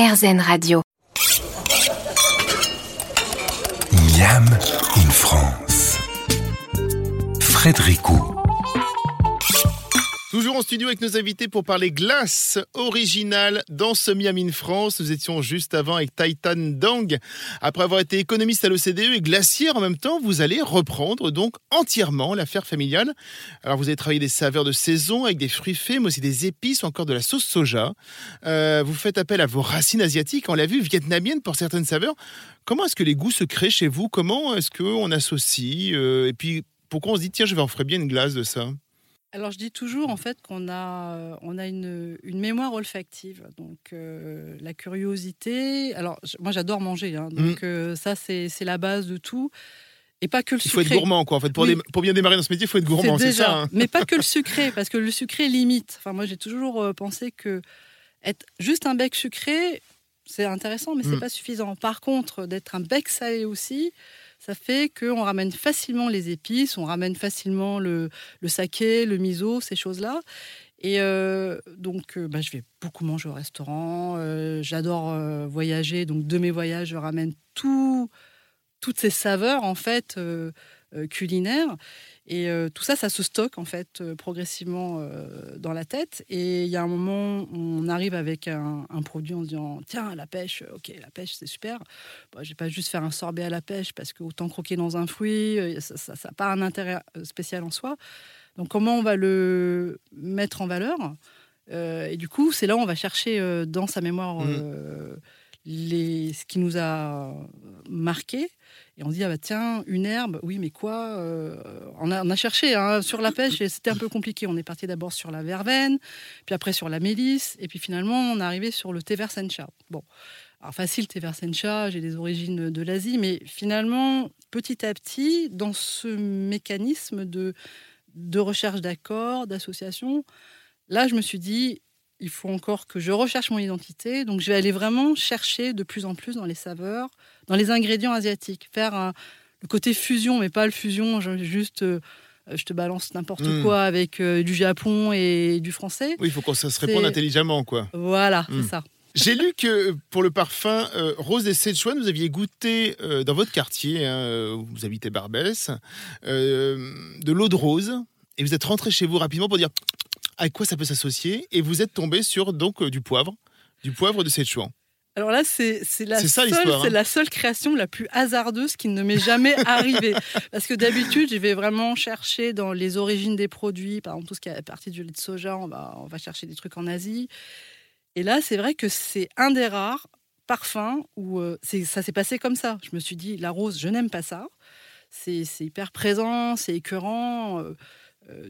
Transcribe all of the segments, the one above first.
RZN Radio. Miam in France. Frédéricot. Toujours en studio avec nos invités pour parler glace originale dans ce Miam in France. Nous étions juste avant avec Titan Dang. Après avoir été économiste à l'OCDE et glacière en même temps, vous allez reprendre donc entièrement l'affaire familiale. Alors vous avez travaillé des saveurs de saison avec des fruits faits, mais aussi des épices ou encore de la sauce soja. Euh, vous faites appel à vos racines asiatiques, on l'a vu, vietnamiennes pour certaines saveurs. Comment est-ce que les goûts se créent chez vous? Comment est-ce qu'on associe euh, Et puis pourquoi on se dit tiens je vais en faire bien une glace de ça? Alors je dis toujours en fait qu'on a, euh, on a une, une mémoire olfactive, donc euh, la curiosité. Alors moi j'adore manger, hein, donc euh, ça c'est la base de tout. Et pas que le Mm. Il faut sucré. être gourmand quoi. En fait pour, Oui. pour bien démarrer dans ce métier, il faut être gourmand, c'est ça. hein mais pas que le sucré, parce que le sucré limite. Enfin moi j'ai toujours pensé que être juste un bec sucré, c'est intéressant, mais c'est Mm. pas suffisant. Par contre, d'être un bec salé aussi, ça fait qu'on ramène facilement les épices, on ramène facilement le, saké, le miso, ces choses-là. Et euh, donc, euh, bah, je vais beaucoup manger au restaurant. euh, J'adore voyager. Donc, de mes voyages, je ramène tout, toutes ces saveurs, en fait, euh, culinaires. Et euh, tout ça, ça se stocke, en fait, euh, progressivement dans la tête. Et il y a un moment, on arrive avec un, un produit en se disant Tiens, la pêche, ok, la pêche, c'est super. Bon, je vais pas juste faire un sorbet à la pêche parce que autant croquer dans un fruit, ça n'a pas un intérêt spécial en soi. Donc, comment on va le mettre en valeur? Euh, Et du coup, c'est là où on va chercher dans sa mémoire euh, ce qui nous a marqué. Et on dit, ah bah tiens, une herbe, oui, mais quoi Euh, on, a, a cherché hein, sur la pêche c'était un peu compliqué. On est parti d'abord sur la verveine, puis après sur la mélisse, et puis finalement, on est arrivé sur le thé vert sencha. Bon, alors facile, thé vert sencha, j'ai des origines de l'Asie, mais finalement, petit à petit, dans ce mécanisme de, de recherche d'accords, d'associations, là, je me suis dit, il faut encore que je recherche mon identité. Donc, je vais aller vraiment chercher de plus en plus dans les saveurs, dans les ingrédients asiatiques. Faire un- le côté fusion, mais pas le fusion, juste euh, je te balance n'importe Mm. quoi avec euh, du Japon et du français. Oui, il faut qu'on se réponde intelligemment quoi. Voilà, Mm. c'est ça. J'ai lu que pour le parfum euh, Rose et Szechuan, vous aviez goûté dans votre quartier, hein, où vous habitez Barbès, de l'eau de rose, et vous êtes rentré chez vous rapidement pour dire avec quoi ça peut s'associer, et vous êtes tombé sur donc euh, du poivre, du poivre de Szechuan. Alors là, c'est la, ça, seule- hein. la seule création la plus hasardeuse qui ne m'est jamais arrivée. Parce que d'habitude, je vais vraiment chercher dans les origines des produits, par exemple tout ce qui est partie du lait de soja, on va, on va chercher des trucs en Asie. Et là, c'est vrai que c'est un des rares parfums où euh, ça s'est passé comme ça. Je me suis dit, la rose, je n'aime pas ça. C'est hyper présent, c'est écœurant. euh,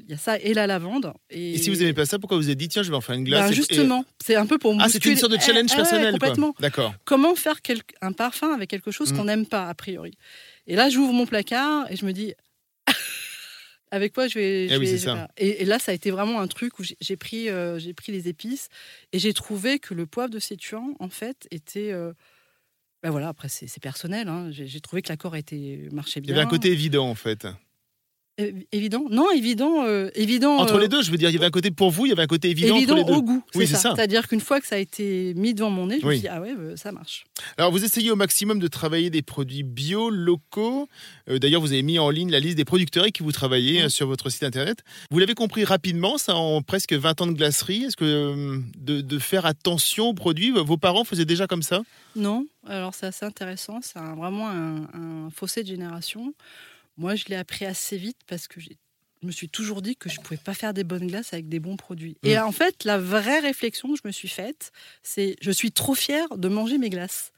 Il y a ça et la lavande. Et, Et si vous n'aimez pas ça, pourquoi vous avez dit tiens, je vais en faire une glace ben, et- justement, c'est un peu pour Ah, c'est une sorte de Eh, challenge eh personnel, complètement D'accord. comment faire quel- un parfum avec quelque chose Mm. qu'on n'aime pas a priori? Et là, j'ouvre mon placard et je me dis avec quoi je vais. je Eh oui, vais- ça. Et, et là, ça a été vraiment un truc où j'ai- pris, euh, j'ai pris les épices et j'ai trouvé que le poivre de Sétuan, en fait, était. euh, ben voilà, après c'est personnel. hein. J'ai trouvé que l'accord était marchait Il y bien. avait un côté évident en fait. Évident. Non, évident, euh, évident. Entre euh, les deux, je veux dire, il y avait un côté pour vous, il y avait un côté évident, Évident entre les deux. au goût, Oui, c'est ça. C'est-à-dire qu'une fois que ça a été mis devant mon nez, je me Oui. suis dit ah ouais, euh, ça marche. Alors, vous essayez au maximum de travailler des produits bio, locaux. Euh, D'ailleurs, vous avez mis en ligne la liste des producteurs avec qui vous travaillez sur votre site internet. Vous l'avez compris rapidement, ça, en presque 20 ans de glacerie. Est-ce que euh, de, de faire attention aux produits, vos parents faisaient déjà comme ça? Non, alors c'est assez intéressant. C'est vraiment un, un fossé de génération. Moi, je l'ai appris assez vite parce que j'ai- je me suis toujours dit que je ne pouvais pas faire des bonnes glaces avec des bons produits. Et Mm. en fait, la vraie réflexion que je me suis faite, c'est je suis trop fière de manger mes glaces.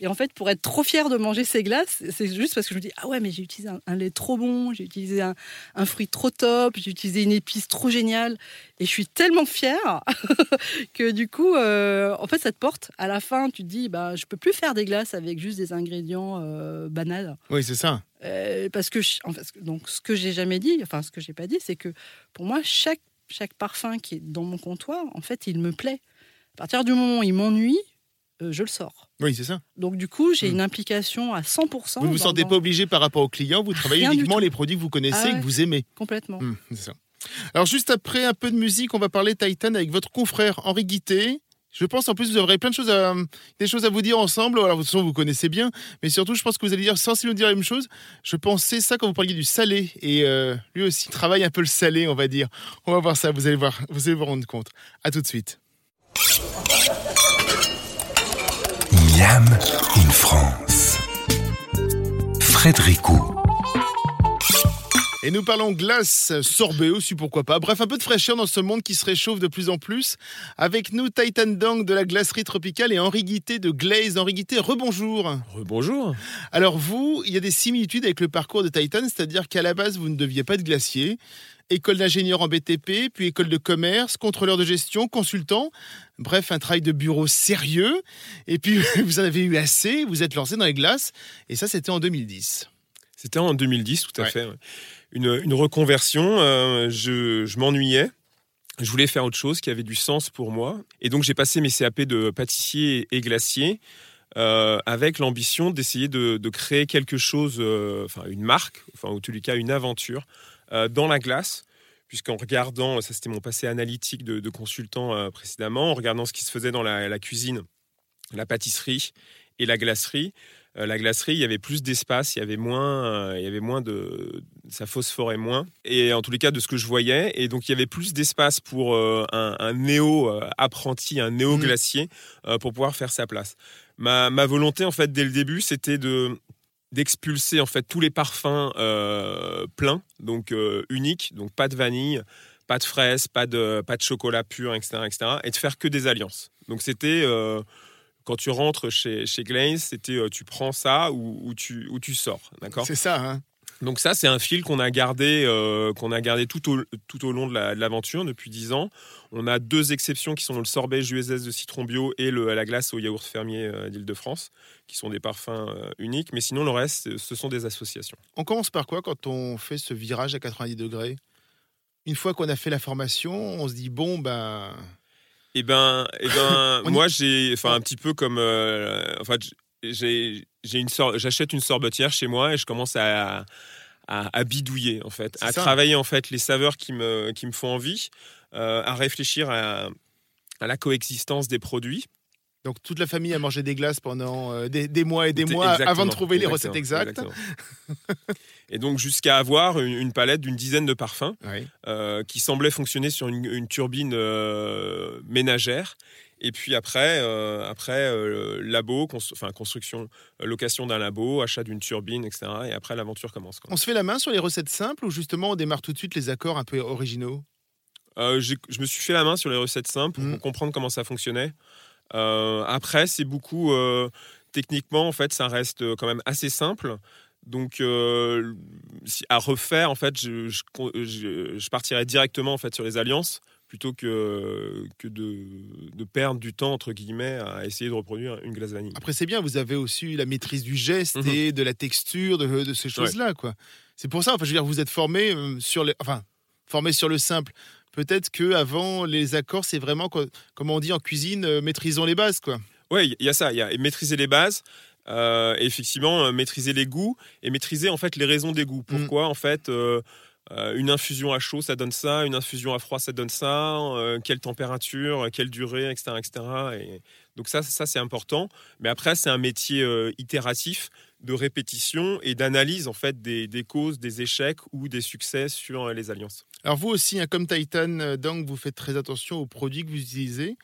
Et en fait, pour être trop fière de manger ces glaces, c'est juste parce que je me dis ah ouais, mais j'ai utilisé un, un lait trop bon, j'ai utilisé un, un fruit trop top, j'ai utilisé une épice trop géniale, et je suis tellement fière que du coup, euh, en fait, ça te porte. À la fin, tu te dis bah je peux plus faire des glaces avec juste des ingrédients euh, banals. Oui, c'est ça. Euh, parce que, je- en fait, donc, ce que j'ai jamais dit, enfin, ce que j'ai pas dit, c'est que pour moi, chaque, chaque parfum qui est dans mon comptoir, en fait, il me plaît. À partir du moment où il m'ennuie, euh, je le sors. Oui, c'est ça. Donc, du coup, j'ai Mm. une implication à 100%. Vous ne vous sentez dans- pas obligé par rapport aux clients, vous travaillez Rien uniquement les produits que vous connaissez Ah et que vous aimez. Complètement. Hum, c'est ça. Alors, juste après un peu de musique, on va parler Titan avec votre confrère Henri Guité. Je pense en plus vous aurez plein de choses à, des choses à vous dire ensemble. Alors de toute façon vous connaissez bien, mais surtout je pense que vous allez dire sans nous dire la même chose. Je pensais ça quand vous parliez du salé et euh, lui aussi travaille un peu le salé, on va dire. On va voir ça. Vous allez voir, vous allez vous rendre compte. À tout de suite. Miam in France. Frédéric et nous parlons glace, sorbet aussi, pourquoi pas. Bref, un peu de fraîcheur dans ce monde qui se réchauffe de plus en plus. Avec nous, Titan Dang de la glacerie tropicale et Henri Guité de Glaze. Henri Guité, rebonjour. Rebonjour. Alors vous, il y a des similitudes avec le parcours de Titan, c'est-à-dire qu'à la base, vous ne deviez pas être glacier. École d'ingénieur en BTP, puis école de commerce, contrôleur de gestion, consultant. Bref, un travail de bureau sérieux. Et puis, vous en avez eu assez, vous êtes lancé dans les glaces. Et ça, c'était en 2010. C'était en 2010, tout à fait une, reconversion. Euh, je, m'ennuyais. Je voulais faire autre chose qui avait du sens pour moi. Et donc, j'ai passé mes CAP de pâtissier et glacier euh, avec l'ambition d'essayer de, créer quelque chose, euh, enfin, une marque, enfin, en les cas, une aventure dans la glace puisqu'en regardant, ça c'était mon passé analytique de, consultant précédemment, en regardant ce qui se faisait dans la, cuisine, la pâtisserie et la glacerie, euh, la glacerie, il y avait plus d'espace, il y avait moins, euh, il y avait moins de, ça phosphorait moins. Et en tous les cas, de ce que je voyais, et donc il y avait plus d'espace pour euh, un, néo apprenti, un néo glacier, pour pouvoir faire sa place. Ma, volonté, en fait, dès le début, c'était de d'expulser en fait tous les parfums pleins, donc uniques, donc pas de vanille, pas de fraises, pas de pas de chocolat pur, etc., etc., et de faire que des alliances. Donc c'était quand tu rentres chez, chez Glaze, c'était euh, tu prends ça ou, tu, ou tu sors. D'accord? C'est ça. Hein donc ça, c'est un fil qu'on a gardé, euh, qu'on a gardé tout au, tout au long de l'aventure depuis 10 ans. On a deux exceptions qui sont le sorbet USS de citron bio et le, la glace au yaourt fermier euh, d'Île-de-France, qui sont des parfums uniques. Mais sinon, le reste, ce sont des associations. On commence par quoi quand on fait ce virage à 90 degrés? Une fois qu'on a fait la formation, on se dit bon, ben... Eh ben, eh ben moi, j'ai, enfin, un petit peu comme, euh, enfin, j'ai, j'ai une j'achète une sorbetière chez moi et je commence à, à, bidouiller en fait, à travailler en fait les saveurs qui me, qui me font envie, euh, à réfléchir à, à la coexistence des produits. Donc toute la famille a mangé des glaces pendant euh, des, mois et des mois avant de trouver les recettes exactes. et donc jusqu'à avoir une, palette d'une dizaine de parfums euh, qui semblait fonctionner sur une, turbine euh, ménagère. Et puis après, après labo, enfin construction, location d'un labo, achat d'une turbine, etc. Et après l'aventure commence. On se fait la main sur les recettes simples ou justement on démarre tout de suite les accords un peu originaux? Je me suis fait la main sur les recettes simples pour mmh. comprendre comment ça fonctionnait. Euh, après, c'est beaucoup euh, techniquement, en fait, ça reste quand même assez simple. Donc, euh, à refaire, en fait, je, je, partirais directement en fait sur les alliances plutôt que, que de, de, perdre du temps, entre guillemets, à essayer de reproduire une glace vanille. Après, c'est bien, vous avez aussi la maîtrise du geste mhm. et de la texture, de, de ces choses-là. quoi. C'est pour ça, enfin, je veux dire, vous êtes formé sur les, enfin, formé sur le simple. Peut-être que avant les accords, c'est vraiment, comme on dit en cuisine, euh, maîtrisons les bases, quoi. Oui, il y a ça, il y a maîtriser les bases. Euh, effectivement, euh, maîtriser les goûts et maîtriser en fait les raisons des goûts. Mm. Pourquoi en fait une infusion à chaud ça donne ça, une infusion à froid ça donne ça, quelle température, quelle durée, etc., etc. Et donc ça, ça c'est important. Mais après, c'est un métier itératif de répétition et d'analyse en fait des, causes, des échecs ou des succès sur euh, les alliances. Alors vous aussi, hein, comme Titan euh, Dang, vous faites très attention aux produits que vous utilisez.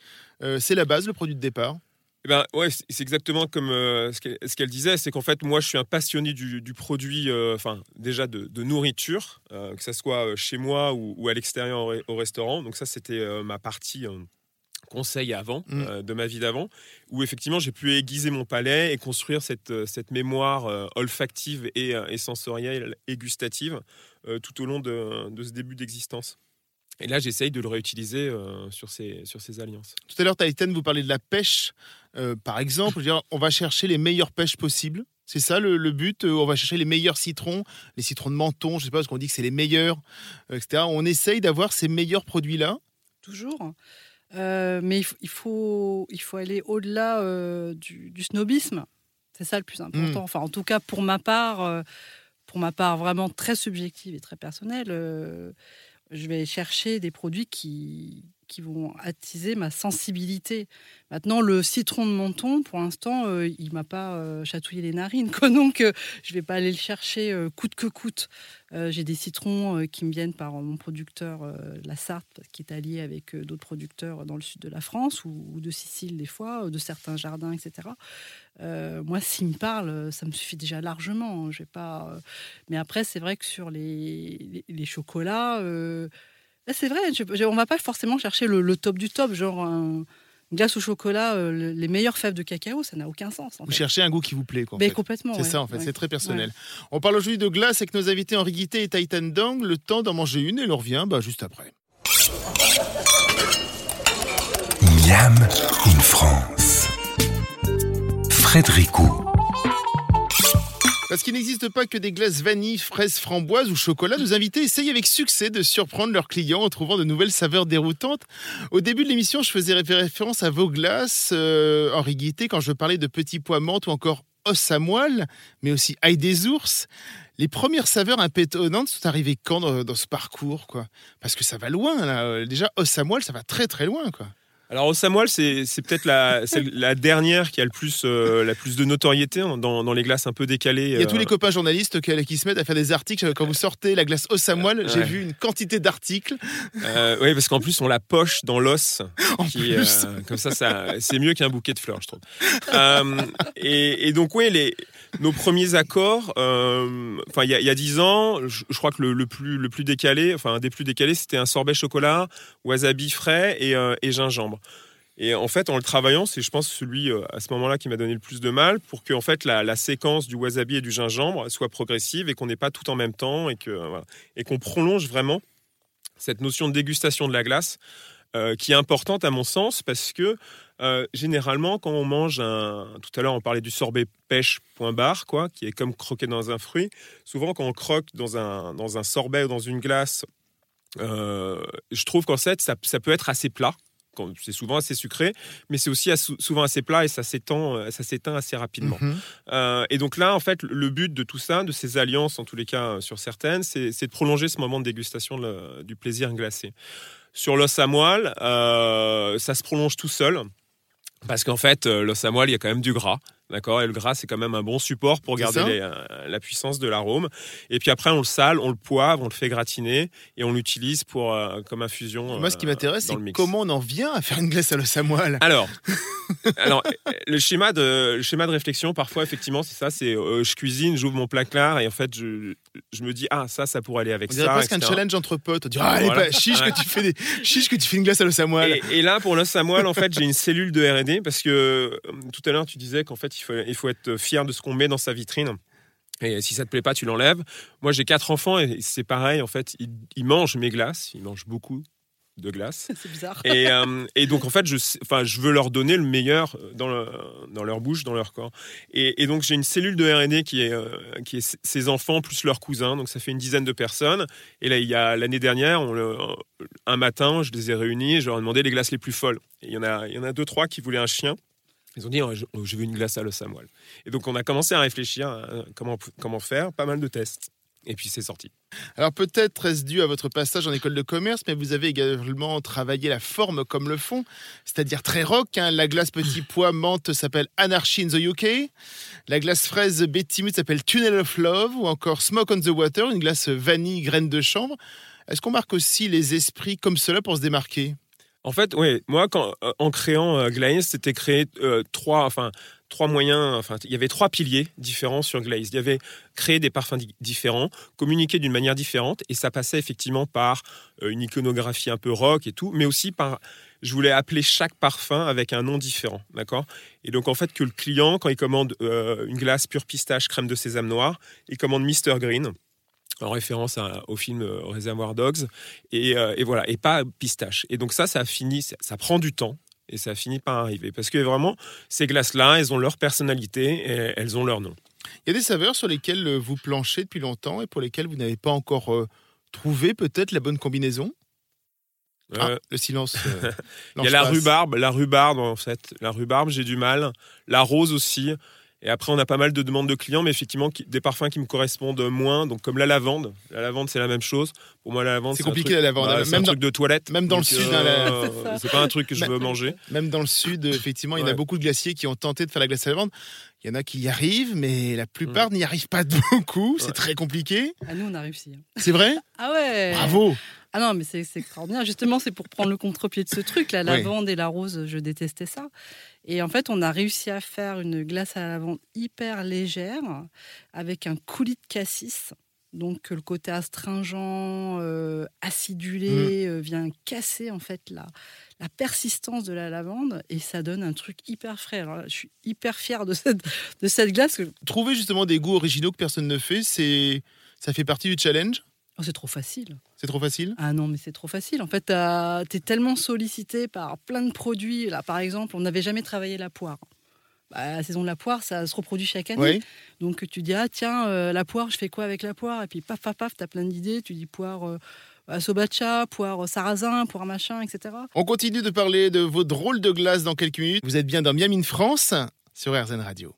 Euh, c'est la base, le produit de départ? Eh ben, ouais, c'est exactement comme ce qu'elle disait, c'est qu'en fait, moi, je suis un passionné du, produit, enfin, déjà de, nourriture, que ce soit chez moi ou, à l'extérieur au, restaurant. Donc ça, c'était ma partie conseil avant, mm. euh, de ma vie d'avant, où effectivement j'ai pu aiguiser mon palais et construire cette, euh, cette mémoire euh, olfactive et, sensorielle et gustative tout au long de, de ce début d'existence. Et là, j'essaye de le réutiliser sur, ces, sur ces alliances. Tout à l'heure, Titan, vous parlez de la pêche. par exemple, dire, on va chercher les meilleures pêches possibles. C'est ça le, but. On va chercher les meilleurs citrons, les citrons de menton, je ne sais pas, parce qu'on dit que c'est les meilleurs, etc. On essaye d'avoir ces meilleurs produits-là. Toujours. Euh, mais il faut, il faut aller au-delà euh, du, snobisme. C'est ça le plus important. Hmm. Enfin, en tout cas, pour ma part, euh, pour ma part vraiment très subjective et très personnelle, je vais chercher des produits qui, qui vont attiser ma sensibilité. Maintenant, le citron de menton, pour l'instant, euh, il m'a pas euh, chatouillé les narines, quoi. donc euh, je vais pas aller le chercher euh, coûte que coûte. Euh, J'ai des citrons qui me viennent par mon producteur, la Sarthe, qui est allié avec d'autres producteurs dans le sud de la France ou, de Sicile des fois, de certains jardins, etc. Moi, s'il me parle, ça me suffit déjà largement. Vais pas. Mais après, c'est vrai que sur les, les, chocolats, c'est vrai. je- je- on va pas forcément chercher le, le top du top, genre un- une glace au chocolat, euh, le- les meilleures fèves de cacao, ça n'a aucun sens. En Vous fait. cherchez un goût qui vous plaît. Quoi, en Mais fait. complètement. C'est ouais, ça en fait, ouais. c'est très personnel. On parle aujourd'hui de glace avec nos invités Henri Guité et Titan Dang. Le temps d'en manger une et l'on revient bah, juste après. Miam in France. Frédéric Ou. Parce qu'il n'existe pas que des glaces vanille, fraises, framboises ou chocolat, nos invités essayent avec succès de surprendre leurs clients en trouvant de nouvelles saveurs déroutantes. Au début de l'émission, je faisais référence à vos glaces, euh, Henri Guité, quand je parlais de petits pois menthe ou encore os à moelle, mais aussi ail des ours. Les premières saveurs un peu étonnantes sont arrivées quand dans, dans ce parcours quoi Parce que ça va loin. Euh, Déjà, os à moelle, ça va très très loin. quoi. Alors au Samuel, c'est peut-être la, la dernière qui a le plus, euh, la plus de notoriété hein, dans, dans les glaces un peu décalées. Il y a euh, tous les copains journalistes qui, qui se mettent à faire des articles. Quand vous sortez la glace os à moelle, j'ai Ouais. vu une quantité d'articles. euh, oui, parce qu'en plus on la poche dans l'os. Euh, comme ça, ça c'est mieux qu'un bouquet de fleurs, je trouve. Euh, et, et donc oui, les nos premiers accords. euh, Enfin, il y a- dix ans, je, je crois que le, le plus le plus décalé, enfin un des plus décalés, c'était un sorbet chocolat, wasabi frais et, euh, et gingembre. Et en fait, en le travaillant, c'est, je pense, celui euh, à ce moment-là qui m'a donné le plus de mal pour que fait la, séquence du wasabi et du gingembre soit progressive et qu'on n'ait pas tout en même temps et euh, qu'on prolonge vraiment cette notion de dégustation de la glace euh, qui est importante à mon sens parce que généralement quand on mange un tout à l'heure on parlait du sorbet pêche point barre quoi qui est comme croquer dans un fruit souvent quand on croque dans un dans un sorbet ou dans une glace je trouve qu'en fait ça, peut être assez plat c'est souvent assez sucré mais c'est aussi assez- souvent assez plat et ça s'étend euh, ça s'éteint assez rapidement Mhm. euh, et donc là, en fait, le but de tout ça, de ces alliances, en tous les cas sur certaines, c'est de prolonger ce moment de dégustation de du plaisir glacé. Sur l'os à moelle, euh, ça se prolonge tout seul. Parce qu'en fait, l'os à moelle, il y a quand même du gras. D'accord Et le gras, c'est quand même un bon support pour C'est garder les, euh, la puissance de l'arôme. Et puis après, on le sale, on le poivre, on le fait gratiner et on l'utilise pour euh, comme infusion. Moi, ce qui euh, m'intéresse, c'est comment on en vient à faire une glace à l'os à moelle. Alors, alors le schéma de le schéma de réflexion parfois effectivement c'est ça c'est euh, je cuisine j'ouvre mon placard et en fait je, je me dis ah ça ça pourrait aller avec On ça presque un challenge entre potes. On dirait, ah, allez, Voilà. bah, chiche, que tu fais des... chiche que tu fais une glace à l'os à moelle. et, et là pour l'os à moelle en fait j'ai une cellule de R&D parce que tout à l'heure tu disais qu'en fait il faut il faut être fier de ce qu'on met dans sa vitrine et si ça te plaît pas, tu l'enlèves. Moi, j'ai quatre enfants et c'est pareil. En fait, ils, ils mangent mes glaces. Ils mangent beaucoup de glace. C'est bizarre. Et, euh, et donc, en fait, je, enfin, je veux leur donner le meilleur dans, le- dans leur bouche, dans leur corps. Et, et donc, j'ai une cellule de R&D qui est, euh, qui est ces enfants plus leurs cousins. Donc, ça fait une dizaine de personnes. Et là, il y a l'année dernière, on le- un matin, je les ai réunis et je leur ai demandé les glaces les plus folles. Et il y en a, il y en a deux, trois qui voulaient un chien. Ils ont dit, oh, je, je veux une glace à l'os moelle. Et donc, on a commencé à réfléchir à comment, comment faire, pas mal de tests. Et puis, c'est sorti. Alors peut-être est-ce dû à votre passage en école de commerce, mais vous avez également travaillé la forme comme le fond, c'est-à-dire très rock. hein. La glace petit pois menthe s'appelle Anarchy in the UK. La glace fraise Betty Mood s'appelle Tunnel of Love ou encore Smoke on the Water, une glace vanille graine de chanvre. Est-ce qu'on marque aussi les esprits comme cela pour se démarquer? En fait, oui, moi, quand, euh, en créant euh, Glaze, c'était créer euh, trois, enfin, trois moyens, enfin, il y avait trois piliers différents sur Glaze. Il y avait créer des parfums di- différents, communiquer d'une manière différente, et ça passait effectivement par euh, une iconographie un peu rock et tout, mais aussi par, je voulais appeler chaque parfum avec un nom différent, d'accord? Et donc, en fait, que le client, quand il commande une glace pure pistache crème de sésame noir, il commande Mr. Green, en référence à- au film euh, Reservoir Dogs, et, euh, et voilà, et pas pistache. Et donc ça, ça a fini, ça, ça prend du temps. Et ça a fini par arriver. Parce que vraiment, ces glaces-là, elles ont leur personnalité et elles ont leur nom. Il y a des saveurs sur lesquelles euh, vous planchez depuis longtemps et pour lesquelles vous n'avez pas encore euh, trouvé peut-être la bonne combinaison? Ah, Euh, le silence. euh, Il y a la passe. rhubarbe, la rhubarbe en fait. La rhubarbe, j'ai du mal. La rose aussi. Et après, on a pas mal de demandes de clients, mais effectivement, des parfums qui me correspondent moins. Donc, comme la lavande. La lavande, c'est la même chose. Pour moi, la lavande, c'est compliqué la lavande. Bah, c'est un truc de toilette. Même dans le sud, hein, euh, c'est pas un truc que je veux manger. Même dans le sud, effectivement, il y en a beaucoup de glaciers qui ont tenté de faire la glace à la lavande. Il y en a qui y arrivent, mais la plupart mm. n'y arrivent pas beaucoup. C'est très compliqué. Ah, nous, on a réussi. Hein. C'est vrai Ah ouais Bravo ah non, mais c'est extraordinaire. Justement, c'est pour prendre le contre-pied de ce truc. La lavande et la rose, je détestais ça. Et en fait, on a réussi à faire une glace à la lavande hyper légère avec un coulis de cassis. Donc le côté astringent, euh, acidulé, mm. euh, vient casser en fait la, la persistance de la lavande et ça donne un truc hyper frais. Alors, je suis hyper fière de cette, de cette glace. Trouver justement des goûts originaux que personne ne fait, c'est ça fait partie du challenge? Oh, c'est trop facile. C'est trop facile? Ah non, mais c'est trop facile. En fait, tu es tellement sollicité par plein de produits. Là, par exemple, on n'avait jamais travaillé la poire. Bah, la saison de la poire, ça se reproduit chaque année. Donc tu dis, ah tiens, euh, la poire, je fais quoi avec la poire? Et puis paf, paf, paf, tu as plein d'idées. Tu dis poire euh, sobacha, poire sarrasin, poire machin, etc. On continue de parler de vos drôles de glace dans quelques minutes. Vous êtes bien dans Miami, France, sur RZN Radio.